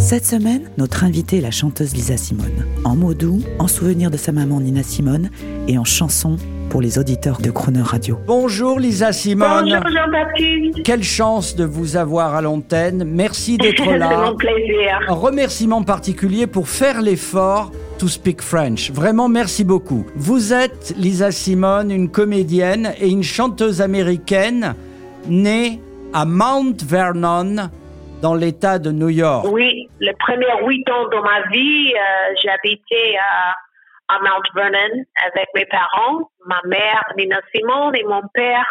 Cette semaine, notre invitée est la chanteuse Lisa Simone. En mots doux, en souvenir de sa maman Nina Simone et en chanson pour les auditeurs de Croner Radio. Bonjour Lisa Simone. Bonjour Jean-Baptiste. Quelle chance de vous avoir à l'antenne. Merci d'être C'est là. mon plaisir. Un remerciement particulier pour faire l'effort to speak French. Vraiment, merci beaucoup. Vous êtes, Lisa Simone, une comédienne et une chanteuse américaine née à Mount Vernon, dans l'État de New York. Oui, les premiers huit ans de ma vie, euh, j'habitais à, à Mount Vernon avec mes parents, ma mère Nina Simone et mon père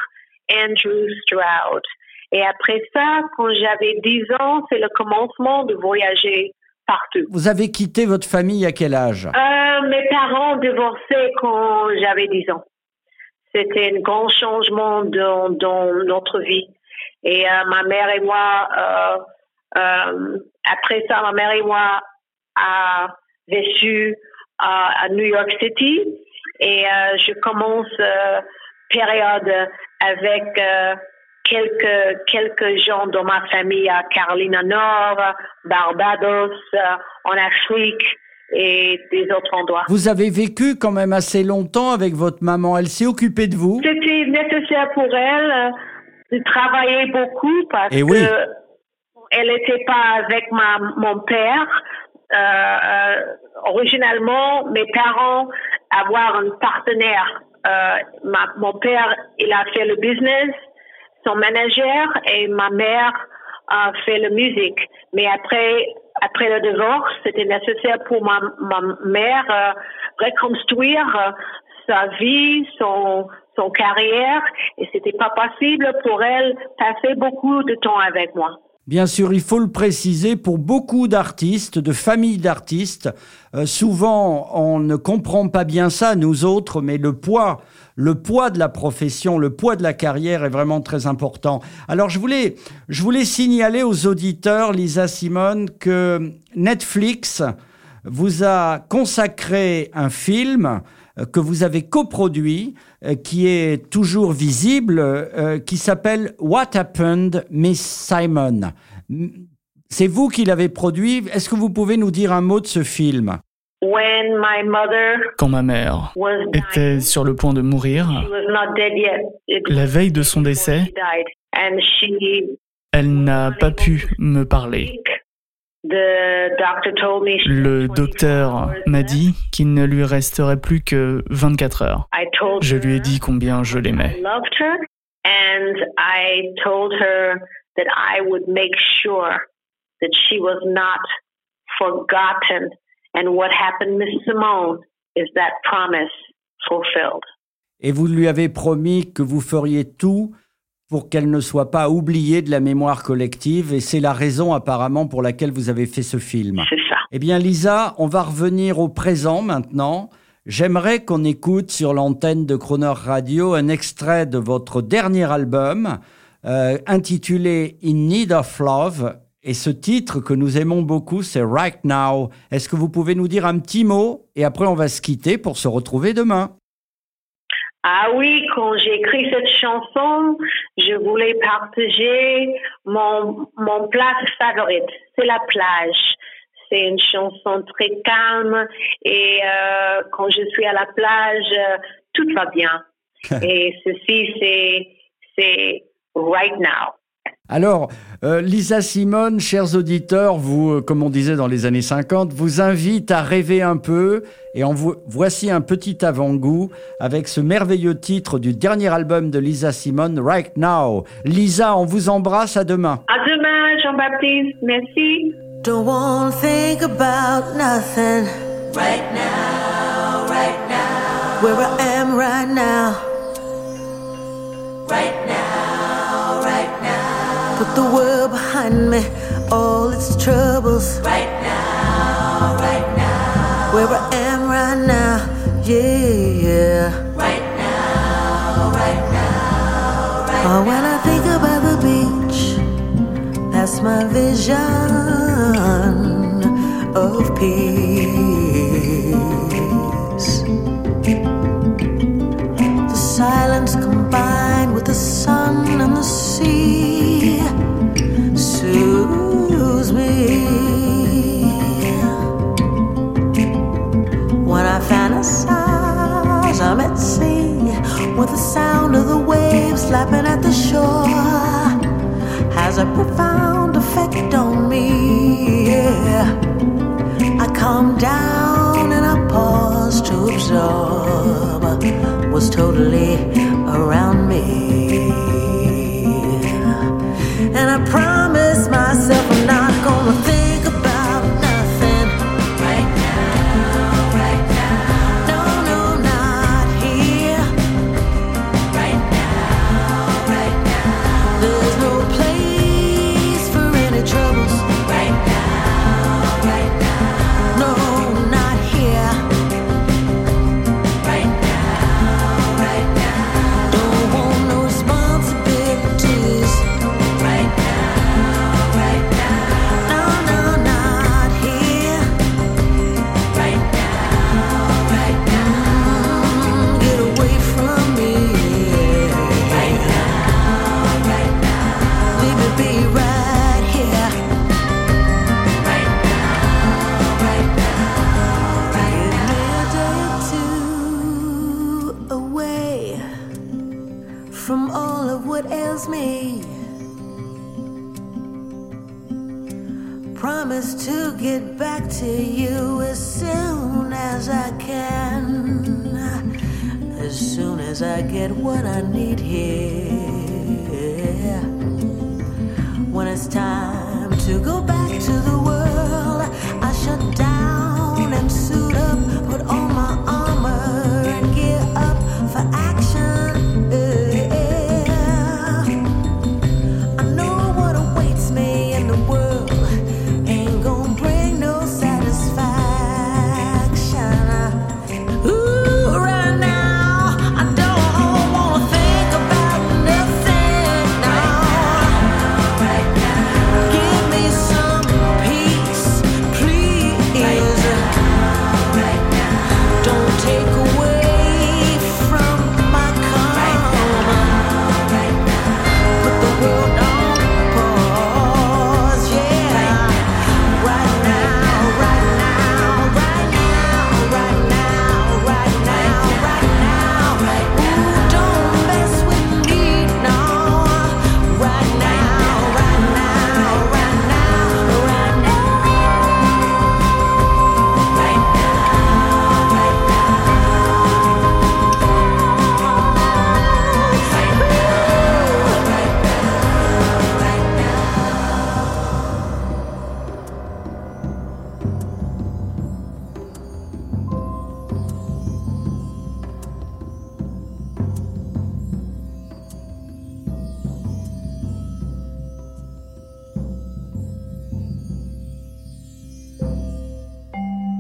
Andrew Stroud. Et après ça, quand j'avais 10 ans, c'est le commencement de voyager partout. Vous avez quitté votre famille à quel âge? Euh, mes parents divorcé quand j'avais 10 ans. C'était un grand changement dans, dans notre vie. Et euh, ma mère et moi, euh, après ça, ma mère et moi a vécu à, à New York City. Et euh, je commence euh, période avec euh, quelques quelques gens de ma famille à Carolina Nord, Barbados, en Afrique et des autres endroits. Vous avez vécu quand même assez longtemps avec votre maman. Elle s'est occupée de vous C'était nécessaire pour elle de travailler beaucoup parce Eh oui. Elle n'était pas avec ma, mon père. Euh, euh, originalement, mes parents avoir un partenaire. Euh, ma- mon père, il a fait le business, son manager, et ma mère a fait la musique. Mais après, après le divorce, c'était nécessaire pour ma, ma mère euh, reconstruire euh, sa vie, son, son carrière, et c'était pas possible pour elle passer beaucoup de temps avec moi. Bien sûr, il faut le préciser, pour beaucoup d'artistes, de familles d'artistes, euh, souvent on ne comprend pas bien ça, nous autres, mais le poids, le poids de la profession, le poids de la carrière est vraiment très important. Alors je voulais, je voulais signaler aux auditeurs, Lisa Simone, que Netflix vous a consacré un film que vous avez coproduit, euh, qui est toujours visible, euh, qui s'appelle What Happened, Miss Simon. C'est vous qui l'avez produit. Est-ce que vous pouvez nous dire un mot de ce film? When my mother Quand ma mère was dying, était sur le point de mourir, she was not dead yet. It la veille de son décès, elle n'a pas pu me parler. Le had 24 docteur m'a dit qu'il ne lui resterait plus que 24 heures. I told Je lui ai her dit combien je I l'aimais. loved her, and I told her that I would make sure that she was not forgotten. And what happened, Miss Simone, is that promise fulfilled. Et vous lui avez promis que vous feriez tout pour qu'elle ne soit pas oubliée de la mémoire collective. Et c'est la raison apparemment pour laquelle vous avez fait ce film. C'est ça. Eh bien, Lisa, on va revenir au présent maintenant. J'aimerais qu'on écoute sur l'antenne de Croner Radio un extrait de votre dernier album euh, intitulé In Need of Love. Et ce titre que nous aimons beaucoup, c'est Right Now. Est-ce que vous pouvez nous dire un petit mot? Et après, on va se quitter pour se retrouver demain. Ah oui, quand j'ai écrit cette chanson, je voulais partager mon, mon place favorite. C'est la plage. C'est une chanson très calme et euh, quand je suis à la plage, euh, tout va bien. et ceci, c'est, c'est right now. Alors, euh, Lisa Simone, chers auditeurs, vous, euh, comme on disait dans les années 50, vous invite à rêver un peu et en vo- voici un petit avant-goût avec ce merveilleux titre du dernier album de Lisa Simone, Right Now. Lisa, on vous embrasse, à demain. À demain, Jean-Baptiste. Merci. Don't wanna think about nothing right now, right now. Where I am right now, right now. Put the world behind me, all its troubles right now, right now. Where I am right now, yeah. Right now, right now, right oh, when I think about the beach, that's my vision sound of the waves slapping at the shore has a profound effect on me. Yeah. I calm down and I pause to absorb what's totally around me. Promise to get back to you as soon as I can. As soon as I get what I need here. When it's time to go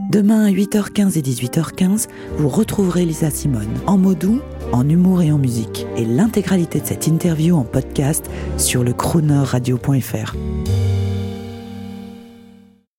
Demain à 8h15 et 18h15, vous retrouverez Lisa Simone en mots doux, en humour et en musique. Et l'intégralité de cette interview en podcast sur le croonerradio.fr.